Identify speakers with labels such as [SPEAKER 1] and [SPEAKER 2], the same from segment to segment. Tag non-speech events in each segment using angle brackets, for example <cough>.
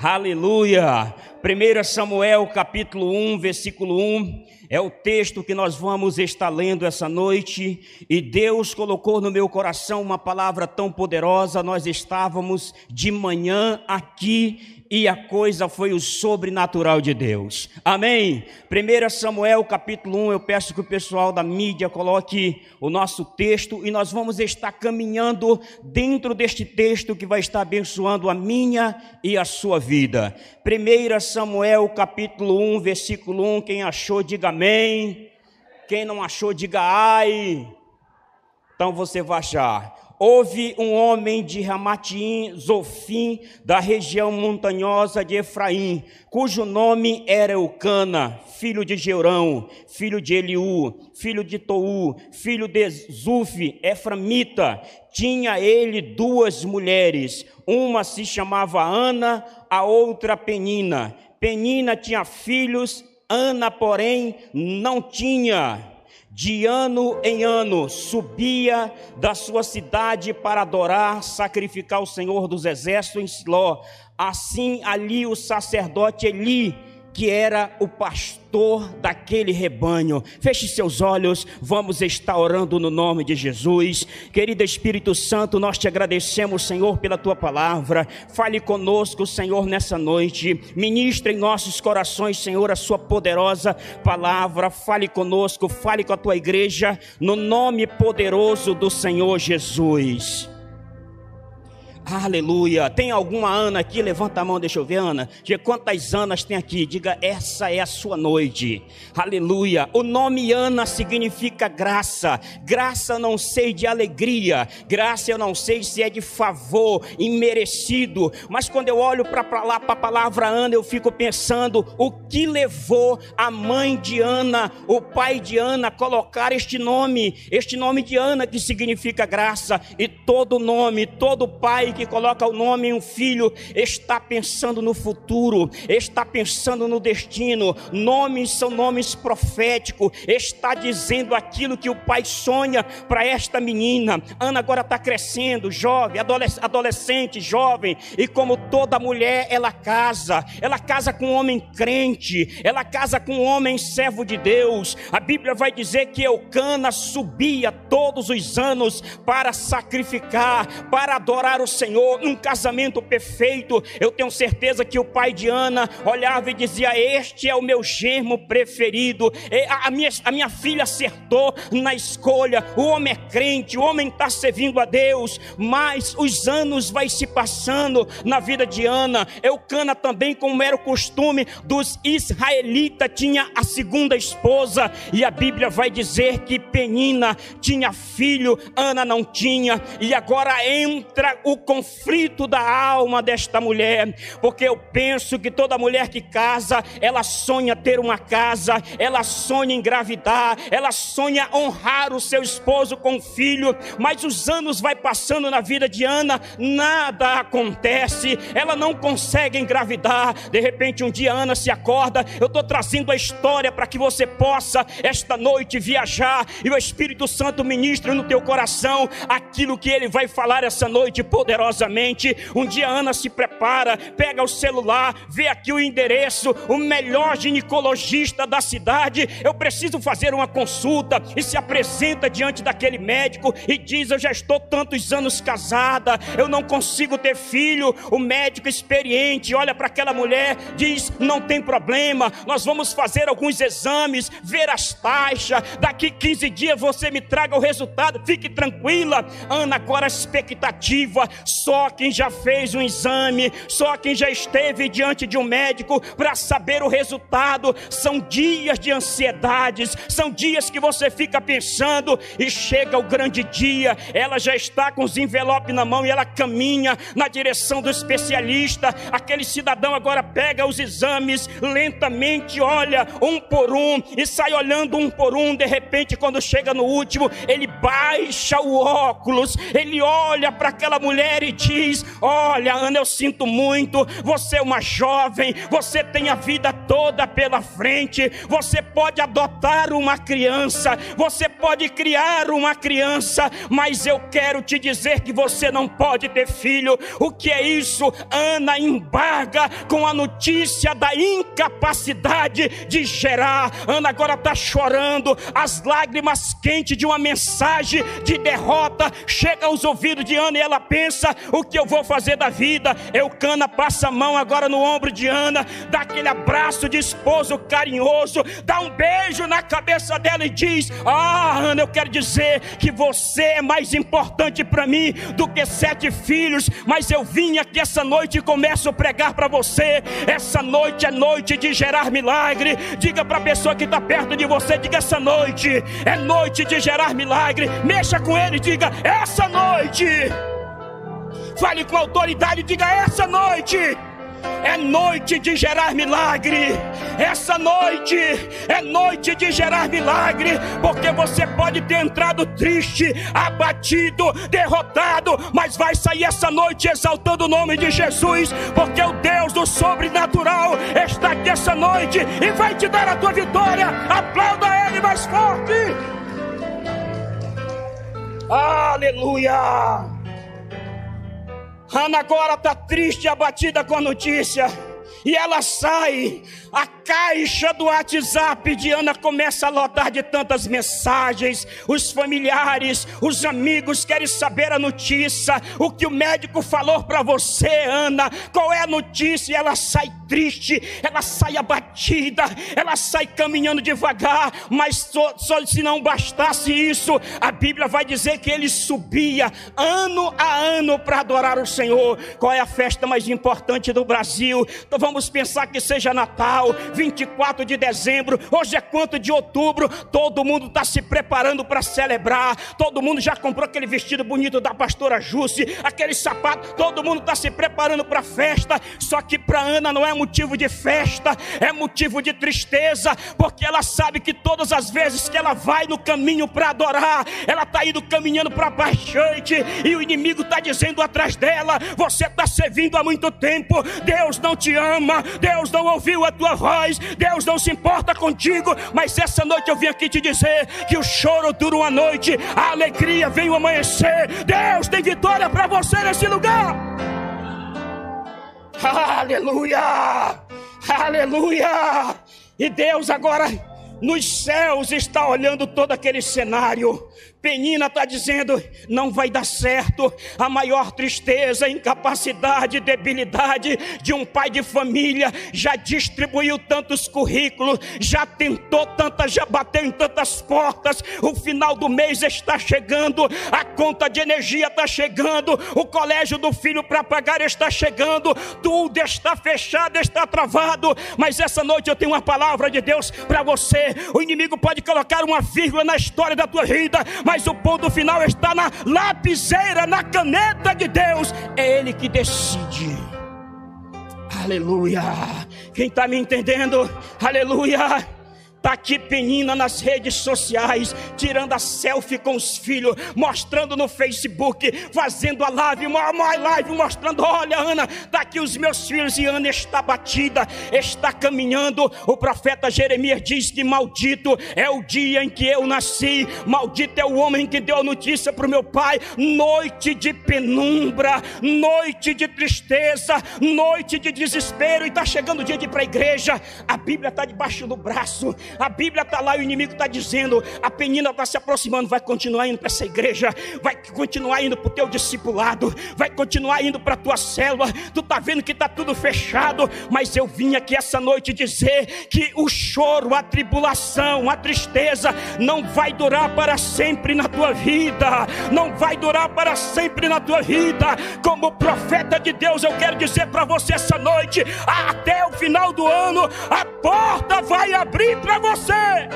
[SPEAKER 1] Aleluia. 1 Samuel capítulo 1, versículo 1, é o texto que nós vamos estar lendo essa noite, e Deus colocou no meu coração uma palavra tão poderosa. Nós estávamos de manhã aqui e a coisa foi o sobrenatural de Deus. Amém? 1 Samuel capítulo 1, eu peço que o pessoal da mídia coloque o nosso texto e nós vamos estar caminhando dentro deste texto que vai estar abençoando a minha e a sua vida. 1 Samuel capítulo 1, versículo 1, quem achou diga amém. Quem não achou diga ai. Então você vai achar houve um homem de Ramatim, Zofim, da região montanhosa de Efraim, cujo nome era Eucana, filho de Geurão, filho de Eliú, filho de Tou, filho de Zuf, Eframita. Tinha ele duas mulheres, uma se chamava Ana, a outra Penina. Penina tinha filhos, Ana, porém, não tinha de ano em ano subia da sua cidade para adorar, sacrificar o Senhor dos exércitos em Siló. Assim ali o sacerdote Eli que era o pastor daquele rebanho. Feche seus olhos, vamos estar orando no nome de Jesus. Querido Espírito Santo, nós te agradecemos, Senhor, pela tua palavra. Fale conosco, Senhor, nessa noite. Ministre em nossos corações, Senhor, a sua poderosa palavra. Fale conosco, fale com a tua igreja, no nome poderoso do Senhor Jesus. Aleluia. Tem alguma Ana aqui? Levanta a mão, deixa eu ver, Ana. Diga quantas Anas tem aqui? Diga, essa é a sua noite. Aleluia. O nome Ana significa graça. Graça não sei de alegria. Graça eu não sei se é de favor, imerecido. Mas quando eu olho para a palavra Ana, eu fico pensando o que levou a mãe de Ana, o pai de Ana, a colocar este nome. Este nome de Ana que significa graça. E todo nome, todo pai que coloca o nome em um filho está pensando no futuro, está pensando no destino. Nomes são nomes proféticos, está dizendo aquilo que o pai sonha para esta menina. Ana agora está crescendo, jovem, adolescente, jovem, e como toda mulher, ela casa, ela casa com um homem crente, ela casa com um homem servo de Deus. A Bíblia vai dizer que Eucana subia todos os anos para sacrificar, para adorar o Senhor. Senhor, um casamento perfeito. Eu tenho certeza que o pai de Ana olhava e dizia: Este é o meu germo preferido. A minha, a minha filha acertou na escolha. O homem é crente, o homem está servindo a Deus, mas os anos vai se passando na vida de Ana. Eucana também, como era o costume dos israelitas, tinha a segunda esposa, e a Bíblia vai dizer que Penina tinha filho, Ana não tinha, e agora entra o conflito da alma desta mulher, porque eu penso que toda mulher que casa, ela sonha ter uma casa, ela sonha engravidar, ela sonha honrar o seu esposo com filho, mas os anos vai passando na vida de Ana, nada acontece, ela não consegue engravidar. De repente, um dia Ana se acorda, eu estou trazendo a história para que você possa esta noite viajar e o Espírito Santo ministra no teu coração aquilo que ele vai falar essa noite poderosa poderosamente. Um dia Ana se prepara, pega o celular, vê aqui o endereço, o melhor ginecologista da cidade. Eu preciso fazer uma consulta e se apresenta diante daquele médico e diz: Eu já estou tantos anos casada, eu não consigo ter filho. O médico experiente olha para aquela mulher, diz: Não tem problema, nós vamos fazer alguns exames, ver as taxas. Daqui 15 dias você me traga o resultado, fique tranquila. Ana, agora a expectativa, só quem já fez um exame, só quem já esteve diante de um médico para saber o resultado. São dias de ansiedades, são dias que você fica pensando e chega o grande dia. Ela já está com os envelopes na mão e ela caminha na direção do especialista. Aquele cidadão agora pega os exames lentamente, olha um por um e sai olhando um por um. De repente, quando chega no último, ele baixa o óculos, ele olha para aquela mulher e diz: Olha, Ana, eu sinto muito, você é uma jovem, você tem a vida toda pela frente, você pode adotar uma criança, você pode criar uma criança, mas eu quero te dizer que você não pode ter filho. O que é isso? Ana embarga com a notícia da incapacidade de gerar. Ana agora está chorando, as lágrimas quentes de uma mensagem de derrota chega aos ouvidos de Ana e ela pensa: o que eu vou fazer da vida? Eucana passa a mão agora no ombro de Ana, dá aquele abraço de esposo carinhoso, dá um beijo na cabeça dela e diz: Ah, Ana, eu quero dizer que você é mais importante para mim do que sete filhos, mas eu vim aqui essa noite e começo a pregar para você. Essa noite é noite de gerar milagre. Diga para a pessoa que está perto de você: diga essa noite é noite de gerar milagre. Mexa com ele, diga essa noite. Fale com autoridade, diga essa noite é noite de gerar milagre. Essa noite é noite de gerar milagre, porque você pode ter entrado triste, abatido, derrotado, mas vai sair essa noite exaltando o nome de Jesus, porque o Deus do sobrenatural está aqui essa noite e vai te dar a tua vitória. Aplauda Ele mais forte. Aleluia! Ana agora está triste e abatida com a notícia. E ela sai, a caixa do WhatsApp de Ana começa a lotar de tantas mensagens. Os familiares, os amigos querem saber a notícia. O que o médico falou para você, Ana? Qual é a notícia? E ela sai triste, ela sai abatida, ela sai caminhando devagar. Mas só, só se não bastasse isso, a Bíblia vai dizer que ele subia ano a ano para adorar o Senhor. Qual é a festa mais importante do Brasil? Então vamos pensar que seja Natal, 24 de dezembro, hoje é quanto de outubro, todo mundo está se preparando para celebrar, todo mundo já comprou aquele vestido bonito da pastora Jússi, aquele sapato, todo mundo está se preparando para a festa, só que para Ana não é motivo de festa, é motivo de tristeza, porque ela sabe que todas as vezes que ela vai no caminho para adorar, ela está indo caminhando para baixante, e o inimigo está dizendo atrás dela: Você está servindo há muito tempo, Deus não te ama ama, Deus não ouviu a tua voz, Deus não se importa contigo, mas essa noite eu vim aqui te dizer que o choro dura uma noite, a alegria vem o amanhecer. Deus tem vitória para você nesse lugar. Aleluia! Aleluia! E Deus agora nos céus está olhando todo aquele cenário. Penina está dizendo: não vai dar certo. A maior tristeza, incapacidade, debilidade de um pai de família já distribuiu tantos currículos, já tentou tantas, já bateu em tantas portas. O final do mês está chegando, a conta de energia está chegando, o colégio do filho para pagar está chegando, tudo está fechado, está travado. Mas essa noite eu tenho uma palavra de Deus para você. O inimigo pode colocar uma vírgula na história da tua vida mas o ponto final está na lapiseira, na caneta de Deus. É Ele que decide. Aleluia. Quem está me entendendo? Aleluia. Está aqui Penina nas redes sociais, tirando a selfie com os filhos, mostrando no Facebook, fazendo a live, uma, uma live mostrando: olha, Ana, está aqui os meus filhos e Ana está batida, está caminhando. O profeta Jeremias diz que maldito é o dia em que eu nasci, maldito é o homem que deu a notícia para o meu pai. Noite de penumbra, noite de tristeza, noite de desespero, e está chegando o dia de ir para a igreja. A Bíblia está debaixo do braço. A Bíblia está lá e o inimigo está dizendo: a penina está se aproximando, vai continuar indo para essa igreja, vai continuar indo para o teu discipulado, vai continuar indo para a tua célula. Tu está vendo que está tudo fechado, mas eu vim aqui essa noite dizer que o choro, a tribulação, a tristeza não vai durar para sempre na tua vida, não vai durar para sempre na tua vida. Como profeta de Deus, eu quero dizer para você essa noite, até o final do ano, a porta vai abrir para você.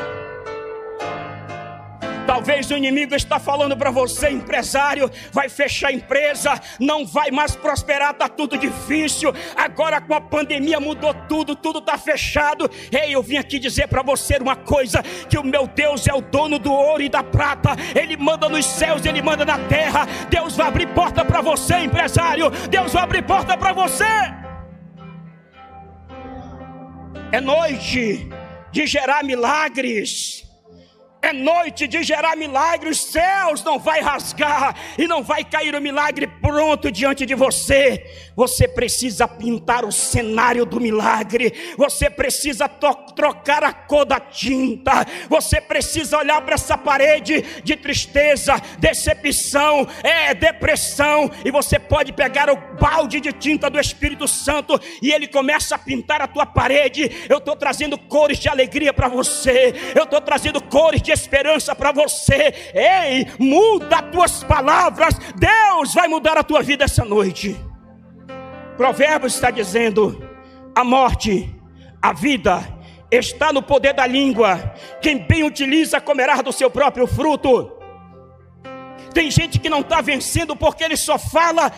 [SPEAKER 1] Talvez o inimigo está falando para você, empresário, vai fechar a empresa, não vai mais prosperar, está tudo difícil. Agora com a pandemia mudou tudo, tudo está fechado. Ei, eu vim aqui dizer para você uma coisa: que o meu Deus é o dono do ouro e da prata. Ele manda nos céus, ele manda na terra. Deus vai abrir porta para você, empresário. Deus vai abrir porta para você. É noite de gerar milagres é noite de gerar milagres, os céus não vai rasgar e não vai cair o milagre pronto diante de você. Você precisa pintar o cenário do milagre, você precisa trocar a cor da tinta, você precisa olhar para essa parede de tristeza, decepção, é depressão, e você pode pegar o balde de tinta do Espírito Santo e ele começa a pintar a tua parede. Eu estou trazendo cores de alegria para você, eu estou trazendo cores de esperança para você. Ei, muda as tuas palavras. Deus vai mudar a tua vida essa noite. Provérbios está dizendo: a morte, a vida está no poder da língua. Quem bem utiliza comerá do seu próprio fruto. Tem gente que não está vencendo porque ele só fala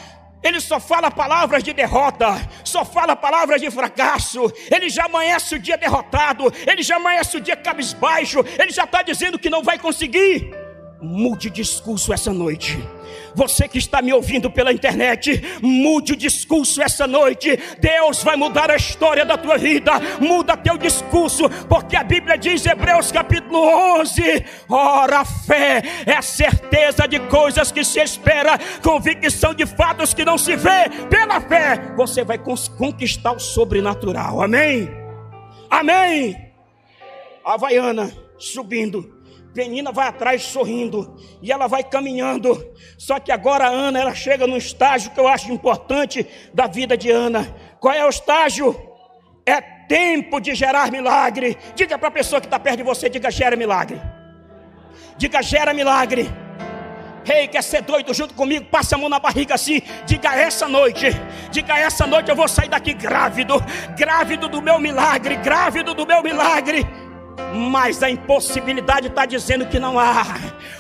[SPEAKER 1] ele só fala palavras de derrota, só fala palavras de fracasso, ele já amanhece o dia derrotado, ele já amanhece o dia cabisbaixo, ele já está dizendo que não vai conseguir. Mude discurso essa noite. Você que está me ouvindo pela internet, mude o discurso essa noite. Deus vai mudar a história da tua vida. Muda teu discurso, porque a Bíblia diz, Hebreus capítulo 11: Ora, a fé é a certeza de coisas que se espera, convicção de fatos que não se vê. Pela fé, você vai conquistar o sobrenatural. Amém? Amém. Havaiana subindo Penina vai atrás sorrindo e ela vai caminhando. Só que agora Ana, ela chega num estágio que eu acho importante da vida de Ana. Qual é o estágio? É tempo de gerar milagre. Diga para a pessoa que está perto de você, diga gera milagre. Diga gera milagre. Rei, hey, quer ser doido junto comigo? Passe a mão na barriga assim. Diga essa noite. Diga essa noite eu vou sair daqui grávido. Grávido do meu milagre. Grávido do meu milagre mas a impossibilidade está dizendo que não há,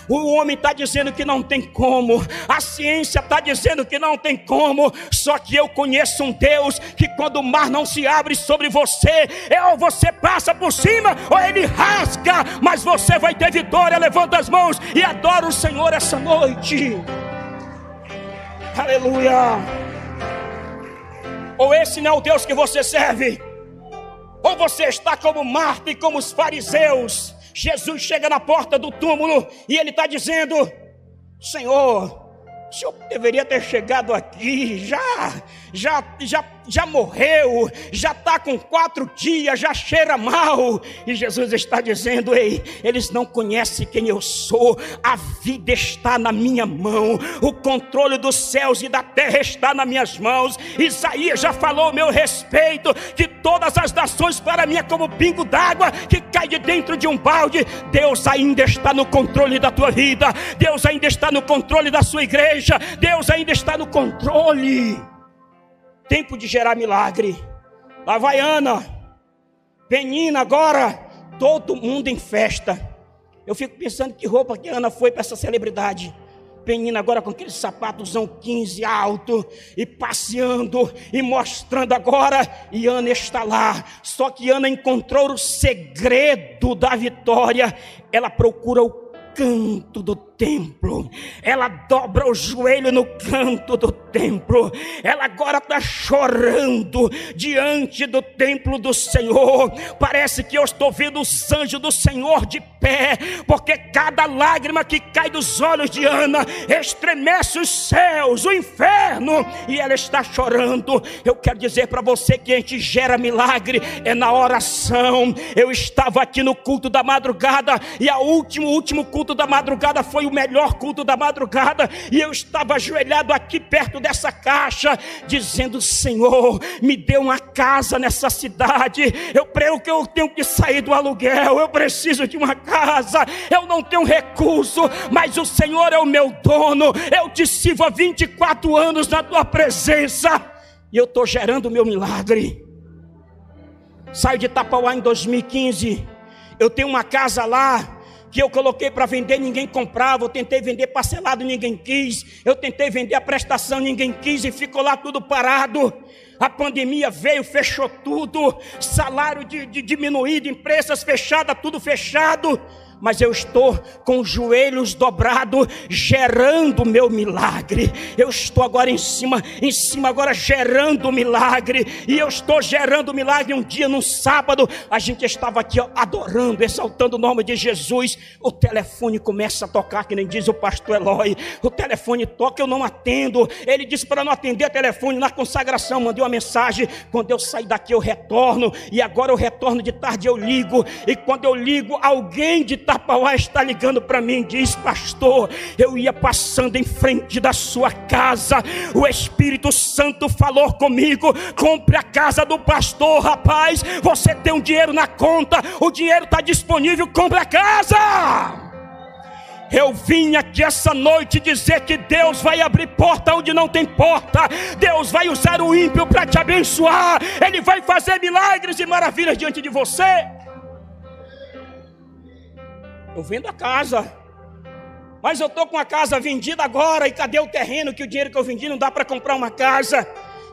[SPEAKER 1] o homem está dizendo que não tem como, a ciência está dizendo que não tem como, só que eu conheço um Deus que quando o mar não se abre sobre você, é ou você passa por cima, ou ele rasga, mas você vai ter vitória. Levanta as mãos e adora o Senhor essa noite. Aleluia. Ou esse não é o Deus que você serve? Ou você está como Marta e como os fariseus? Jesus chega na porta do túmulo e ele está dizendo: Senhor, o senhor deveria ter chegado aqui, já, já, já, já morreu, já está com quatro dias, já cheira mal. E Jesus está dizendo: Ei, eles não conhecem quem eu sou, a vida está na minha mão, o controle dos céus e da terra está nas minhas mãos. Isaías já falou meu respeito, que todas as nações para mim é como pingo d'água que cai de dentro de um balde. Deus ainda está no controle da tua vida, Deus ainda está no controle da sua igreja Deus ainda está no controle. Tempo de gerar milagre. Lá vai Ana, Penina, agora todo mundo em festa. Eu fico pensando que roupa que Ana foi para essa celebridade. Penina agora com aquele sapatozão 15 alto e passeando e mostrando agora. E Ana está lá. Só que Ana encontrou o segredo da vitória. Ela procura o canto do templo, ela dobra o joelho no canto do templo, ela agora está chorando diante do templo do Senhor. Parece que eu estou vendo os anjos do Senhor de pé, porque cada lágrima que cai dos olhos de Ana estremece os céus, o inferno, e ela está chorando. Eu quero dizer para você que a gente gera milagre é na oração. Eu estava aqui no culto da madrugada e a último último culto da madrugada foi o melhor culto da madrugada, e eu estava ajoelhado aqui perto dessa caixa, dizendo: Senhor, me dê uma casa nessa cidade. Eu creio que eu tenho que sair do aluguel, eu preciso de uma casa, eu não tenho recurso, mas o Senhor é o meu dono. Eu te sirvo há 24 anos na tua presença, e eu estou gerando o meu milagre. Saio de Tapauá em 2015. Eu tenho uma casa lá que eu coloquei para vender, ninguém comprava. Eu tentei vender parcelado, ninguém quis. Eu tentei vender a prestação, ninguém quis e ficou lá tudo parado. A pandemia veio, fechou tudo, salário de, de diminuído, empresas fechadas, tudo fechado mas eu estou com os joelhos dobrados, gerando o meu milagre. Eu estou agora em cima, em cima agora gerando o milagre. E eu estou gerando o milagre um dia, num sábado, a gente estava aqui ó, adorando, exaltando o nome de Jesus. O telefone começa a tocar, que nem diz o pastor Eloy. O telefone toca, eu não atendo. Ele disse para não atender o telefone na consagração, mandei uma mensagem. Quando eu sair daqui, eu retorno. E agora eu retorno de tarde, eu ligo. E quando eu ligo, alguém de tarde Tapauá está ligando para mim e diz: Pastor, eu ia passando em frente da sua casa, o Espírito Santo falou comigo: compre a casa do pastor, rapaz. Você tem um dinheiro na conta, o dinheiro está disponível, compre a casa. Eu vim aqui essa noite dizer que Deus vai abrir porta onde não tem porta. Deus vai usar o ímpio para te abençoar. Ele vai fazer milagres e maravilhas diante de você. Eu vendo a casa. Mas eu estou com a casa vendida agora. E cadê o terreno? Que o dinheiro que eu vendi não dá para comprar uma casa.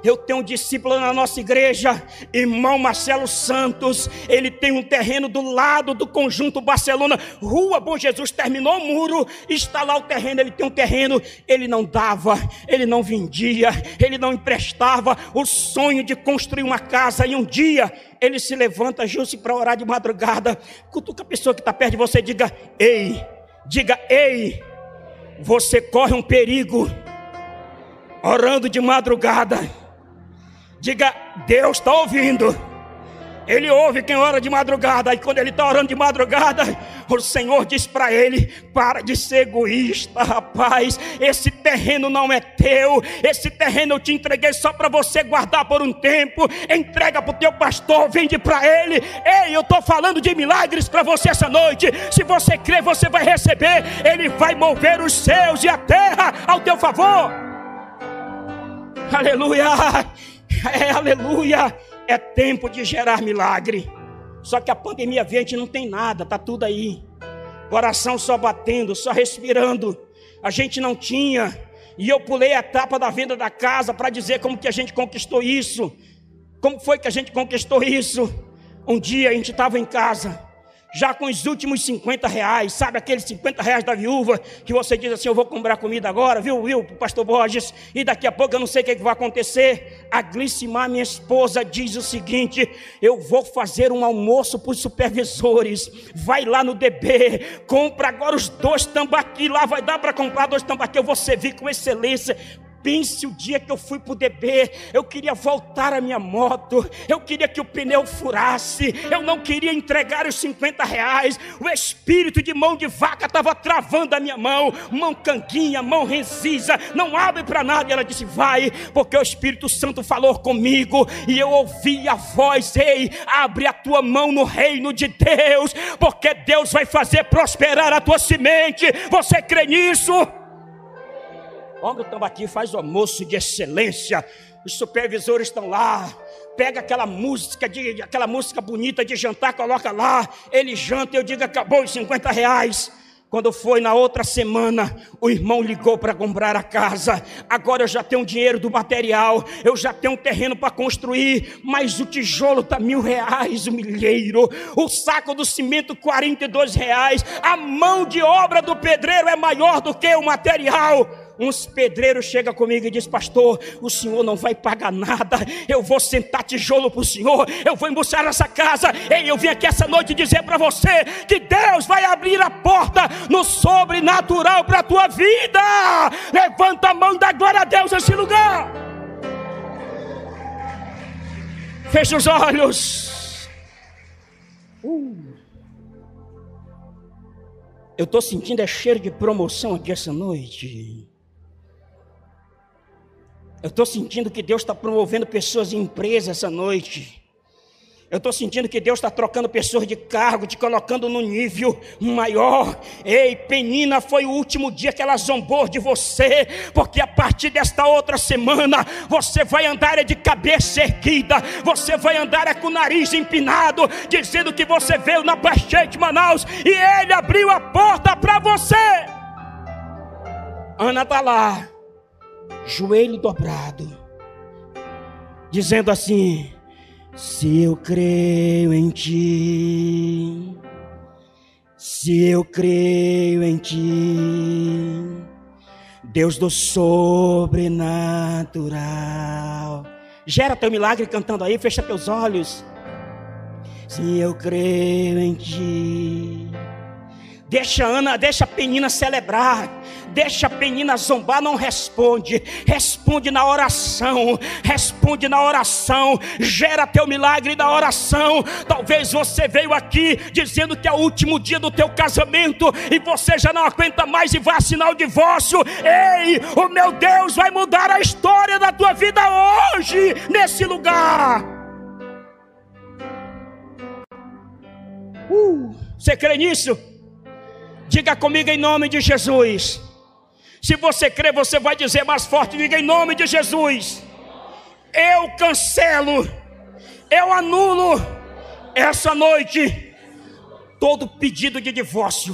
[SPEAKER 1] Eu tenho um discípulo na nossa igreja, irmão Marcelo Santos. Ele tem um terreno do lado do conjunto Barcelona, Rua Bom Jesus. Terminou o muro, está lá o terreno. Ele tem um terreno. Ele não dava, ele não vendia, ele não emprestava. O sonho de construir uma casa. E um dia ele se levanta, justo para orar de madrugada. Cutuca a pessoa que está perto de você, diga: Ei, diga: Ei, você corre um perigo orando de madrugada. Diga: Deus está ouvindo. Ele ouve quem ora de madrugada, e quando ele está orando de madrugada, o Senhor diz para ele: para de ser egoísta, rapaz. Esse terreno não é teu, esse terreno eu te entreguei só para você guardar por um tempo. Entrega para o teu pastor, vende para ele. Ei, eu estou falando de milagres para você essa noite. Se você crer, você vai receber. Ele vai mover os céus e a terra ao teu favor. Aleluia! <laughs> É, aleluia! É tempo de gerar milagre. Só que a pandemia veio, a gente não tem nada, tá tudo aí. Coração só batendo, só respirando. A gente não tinha. E eu pulei a etapa da venda da casa para dizer como que a gente conquistou isso. Como foi que a gente conquistou isso? Um dia a gente estava em casa já com os últimos 50 reais, sabe aqueles 50 reais da viúva, que você diz assim: Eu vou comprar comida agora, viu, viu, pastor Borges, e daqui a pouco eu não sei o que, é que vai acontecer. A Glicimar, minha esposa, diz o seguinte: Eu vou fazer um almoço para os supervisores, vai lá no DB, compra agora os dois tambaqui, lá vai dar para comprar dois tambaqui, eu vou servir com excelência Pense o dia que eu fui para o DB, eu queria voltar a minha moto, eu queria que o pneu furasse, eu não queria entregar os 50 reais, o espírito de mão de vaca estava travando a minha mão, mão canguinha, mão resisa, não abre para nada. E ela disse: Vai, porque o Espírito Santo falou comigo, e eu ouvi a voz: Ei, abre a tua mão no reino de Deus, porque Deus vai fazer prosperar a tua semente. Você crê nisso? Olha o tambaqui, faz o almoço de excelência. Os supervisores estão lá. Pega aquela música, de, aquela música bonita de jantar, coloca lá. Ele janta, eu digo, acabou os 50 reais. Quando foi na outra semana, o irmão ligou para comprar a casa. Agora eu já tenho dinheiro do material, eu já tenho um terreno para construir, mas o tijolo está mil reais, o milheiro, o saco do cimento 42 reais, a mão de obra do pedreiro é maior do que o material uns pedreiros chegam comigo e diz: Pastor, o senhor não vai pagar nada. Eu vou sentar tijolo para o senhor. Eu vou embuçar essa casa. Ei, eu vim aqui essa noite dizer para você que Deus vai abrir a porta no sobrenatural para a tua vida. Levanta a mão da glória a Deus nesse lugar. Feche os olhos. Uh. Eu estou sentindo é cheiro de promoção aqui essa noite. Eu estou sentindo que Deus está promovendo pessoas em empresa essa noite. Eu estou sentindo que Deus está trocando pessoas de cargo, te colocando no nível maior. Ei, Penina, foi o último dia que ela zombou de você, porque a partir desta outra semana você vai andar de cabeça erguida, você vai andar com o nariz empinado, dizendo que você veio na Baixada de Manaus e Ele abriu a porta para você. Ana está lá, joelho dobrado, dizendo assim se eu creio em ti, se eu creio em ti, Deus do sobrenatural. Gera teu milagre cantando aí, fecha teus olhos. Se eu creio em ti. Deixa Ana, deixa a Penina celebrar. Deixa a Penina zombar, não responde. Responde na oração. Responde na oração. Gera teu milagre na oração. Talvez você veio aqui dizendo que é o último dia do teu casamento e você já não aguenta mais e vai assinar o divórcio. Ei, o meu Deus vai mudar a história da tua vida hoje nesse lugar. Uh, você crê nisso? Diga comigo em nome de Jesus. Se você crê, você vai dizer mais forte: diga em nome de Jesus. Eu cancelo, eu anulo essa noite todo pedido de divórcio.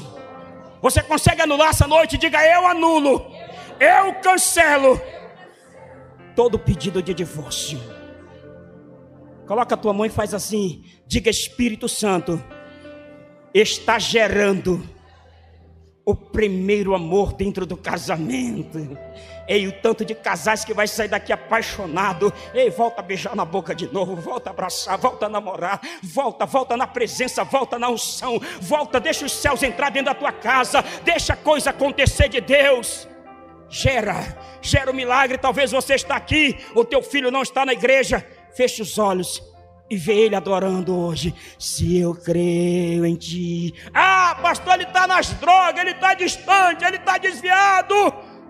[SPEAKER 1] Você consegue anular essa noite? Diga eu anulo, eu cancelo todo pedido de divórcio. Coloca a tua mão e faz assim: diga Espírito Santo, está gerando o primeiro amor dentro do casamento. Ei, o tanto de casais que vai sair daqui apaixonado. Ei, volta a beijar na boca de novo, volta a abraçar, volta a namorar, volta, volta na presença, volta na unção, volta, deixa os céus entrar dentro da tua casa, deixa a coisa acontecer de Deus. Gera, gera o um milagre. Talvez você está aqui, o teu filho não está na igreja. Feche os olhos e ver ele adorando hoje. Se eu creio em ti. Ah, pastor, ele está nas drogas, ele está distante, ele está desviado.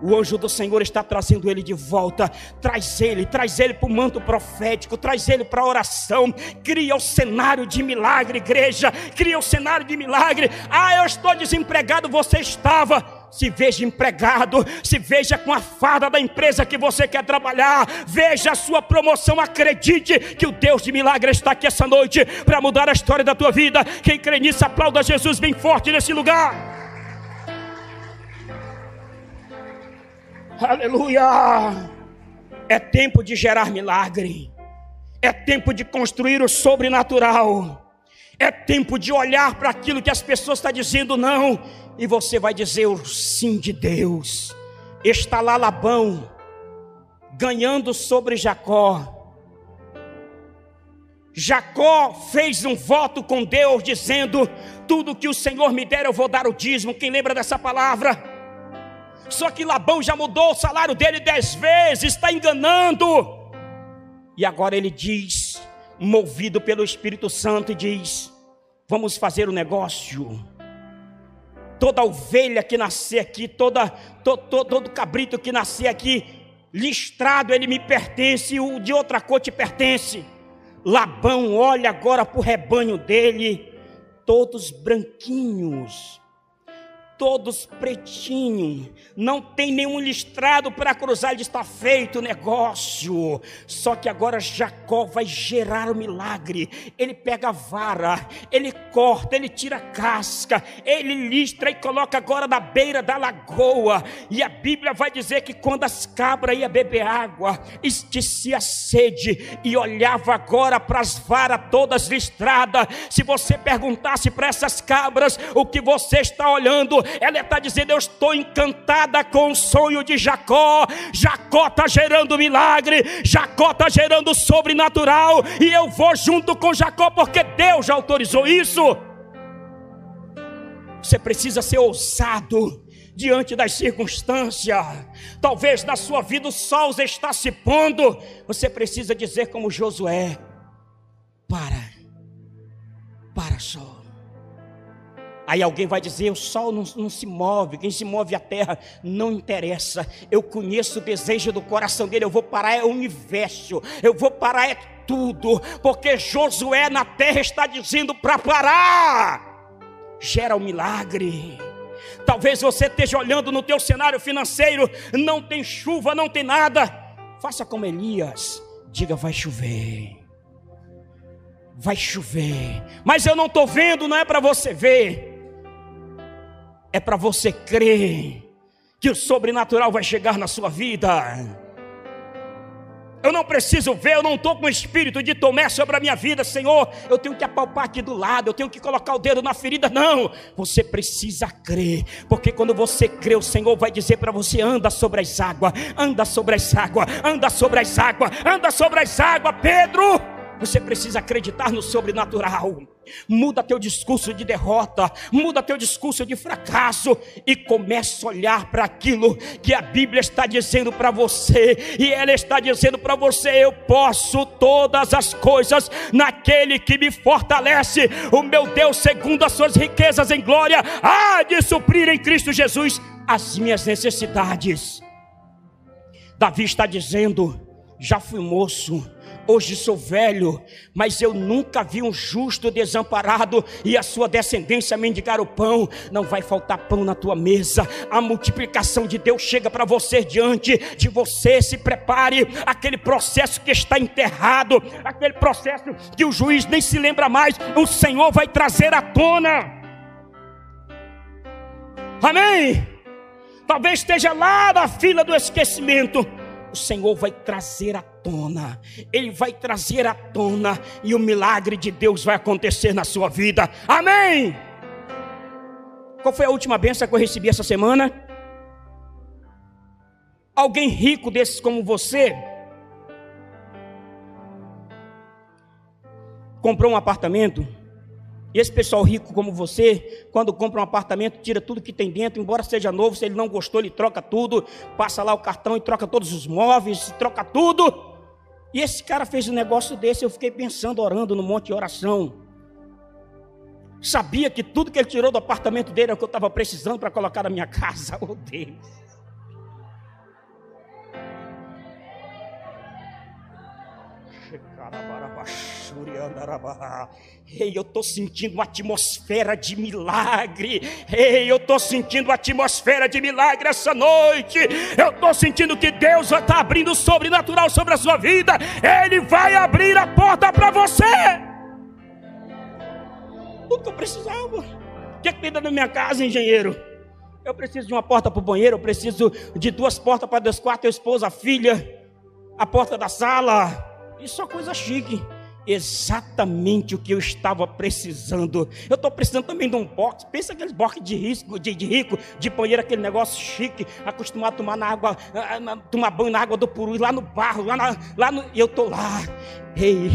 [SPEAKER 1] O anjo do Senhor está trazendo ele de volta. Traz ele, traz ele para o manto profético, traz ele para a oração. Cria o cenário de milagre, igreja. Cria o cenário de milagre. Ah, eu estou desempregado, você estava se veja empregado, se veja com a farda da empresa que você quer trabalhar, veja a sua promoção, acredite que o Deus de milagre está aqui essa noite para mudar a história da tua vida. Quem crê nisso, aplauda Jesus bem forte nesse lugar. Aleluia! É tempo de gerar milagre, é tempo de construir o sobrenatural. É tempo de olhar para aquilo que as pessoas estão dizendo não e você vai dizer o sim de Deus. Está lá Labão ganhando sobre Jacó. Jacó fez um voto com Deus dizendo: tudo que o Senhor me der eu vou dar o dízimo. Quem lembra dessa palavra? Só que Labão já mudou o salário dele dez vezes, está enganando. E agora ele diz, movido pelo Espírito Santo, e diz: Vamos fazer o um negócio toda ovelha que nascer aqui, toda, to, to, todo cabrito que nascer aqui, listrado, ele me pertence, o de outra cor te pertence. Labão olha agora para o rebanho dele, todos branquinhos, todos pretinhos, não tem nenhum listrado para cruzar, ele está feito o negócio. Só que agora Jacó vai gerar o milagre. Ele pega a vara, ele corta, ele tira a casca, ele listra e coloca agora na beira da lagoa. E a Bíblia vai dizer que quando as cabras iam beber água, esticia a sede e olhava agora para as varas todas listradas. Se você perguntasse para essas cabras o que você está olhando, ela está dizendo: Eu estou encantada com o sonho de Jacó. Jacó está gerando milagre, Jacó está gerando sobrenatural, e eu vou junto com Jacó, porque Deus já autorizou isso. Você precisa ser ousado diante das circunstâncias. Talvez na sua vida o sol está se pondo. Você precisa dizer como Josué: Para, para só Aí alguém vai dizer: o sol não, não, se move, quem se move a terra, não interessa. Eu conheço o desejo do coração dele, eu vou parar é o universo, eu vou parar é tudo, porque Josué na terra está dizendo para parar. Gera um milagre. Talvez você esteja olhando no teu cenário financeiro, não tem chuva, não tem nada. Faça como Elias, diga vai chover. Vai chover. Mas eu não estou vendo, não é para você ver é para você crer que o sobrenatural vai chegar na sua vida. Eu não preciso ver, eu não estou com o espírito de Tomé sobre a minha vida, Senhor. Eu tenho que apalpar aqui do lado, eu tenho que colocar o dedo na ferida. Não, você precisa crer, porque quando você crê, o Senhor vai dizer para você: anda sobre as águas, anda sobre as águas, anda sobre as águas, anda sobre as águas, Pedro. Você precisa acreditar no sobrenatural. Muda teu discurso de derrota, muda teu discurso de fracasso e começa a olhar para aquilo que a Bíblia está dizendo para você. E ela está dizendo para você: eu posso todas as coisas naquele que me fortalece. O meu Deus, segundo as suas riquezas em glória, há de suprir em Cristo Jesus as minhas necessidades. Davi está dizendo: já fui moço hoje sou velho, mas eu nunca vi um justo desamparado e a sua descendência mendigar o pão. Não vai faltar pão na tua mesa. A multiplicação de Deus chega para você diante de você. Se prepare. Aquele processo que está enterrado, aquele processo que o juiz nem se lembra mais, o Senhor vai trazer à tona. Amém? Talvez esteja lá na fila do esquecimento o Senhor vai trazer à tona, Ele vai trazer à tona, e o milagre de Deus vai acontecer na sua vida, amém? Qual foi a última benção que eu recebi essa semana? Alguém rico desses como você, comprou um apartamento, e esse pessoal rico como você, quando compra um apartamento, tira tudo que tem dentro, embora seja novo, se ele não gostou, ele troca tudo, passa lá o cartão e troca todos os móveis, troca tudo. E esse cara fez um negócio desse, eu fiquei pensando, orando no monte de oração. Sabia que tudo que ele tirou do apartamento dele era o que eu estava precisando para colocar na minha <laughs> casa. Oh Deus. Ei, eu estou sentindo uma atmosfera de milagre. Ei, eu estou sentindo uma atmosfera de milagre essa noite. Eu estou sentindo que Deus vai estar tá abrindo o sobrenatural sobre a sua vida. Ele vai abrir a porta para você. Tudo que eu precisava. O que, é que tem da minha casa, engenheiro? Eu preciso de uma porta para o banheiro, eu preciso de duas portas para dois quartos, a esposa, a filha, a porta da sala. Isso é coisa chique exatamente o que eu estava precisando. Eu estou precisando também de um box. Pensa aqueles box de, risco, de, de rico, de banheiro, aquele negócio chique, acostumado a tomar na água, tomar banho na água do puru, lá no barro, lá, na, lá no. E eu estou lá. Ei,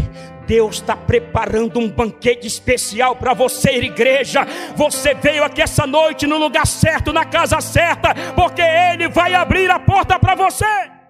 [SPEAKER 1] Deus está preparando um banquete especial para você, igreja. Você veio aqui essa noite no lugar certo, na casa certa, porque Ele vai abrir a porta para você.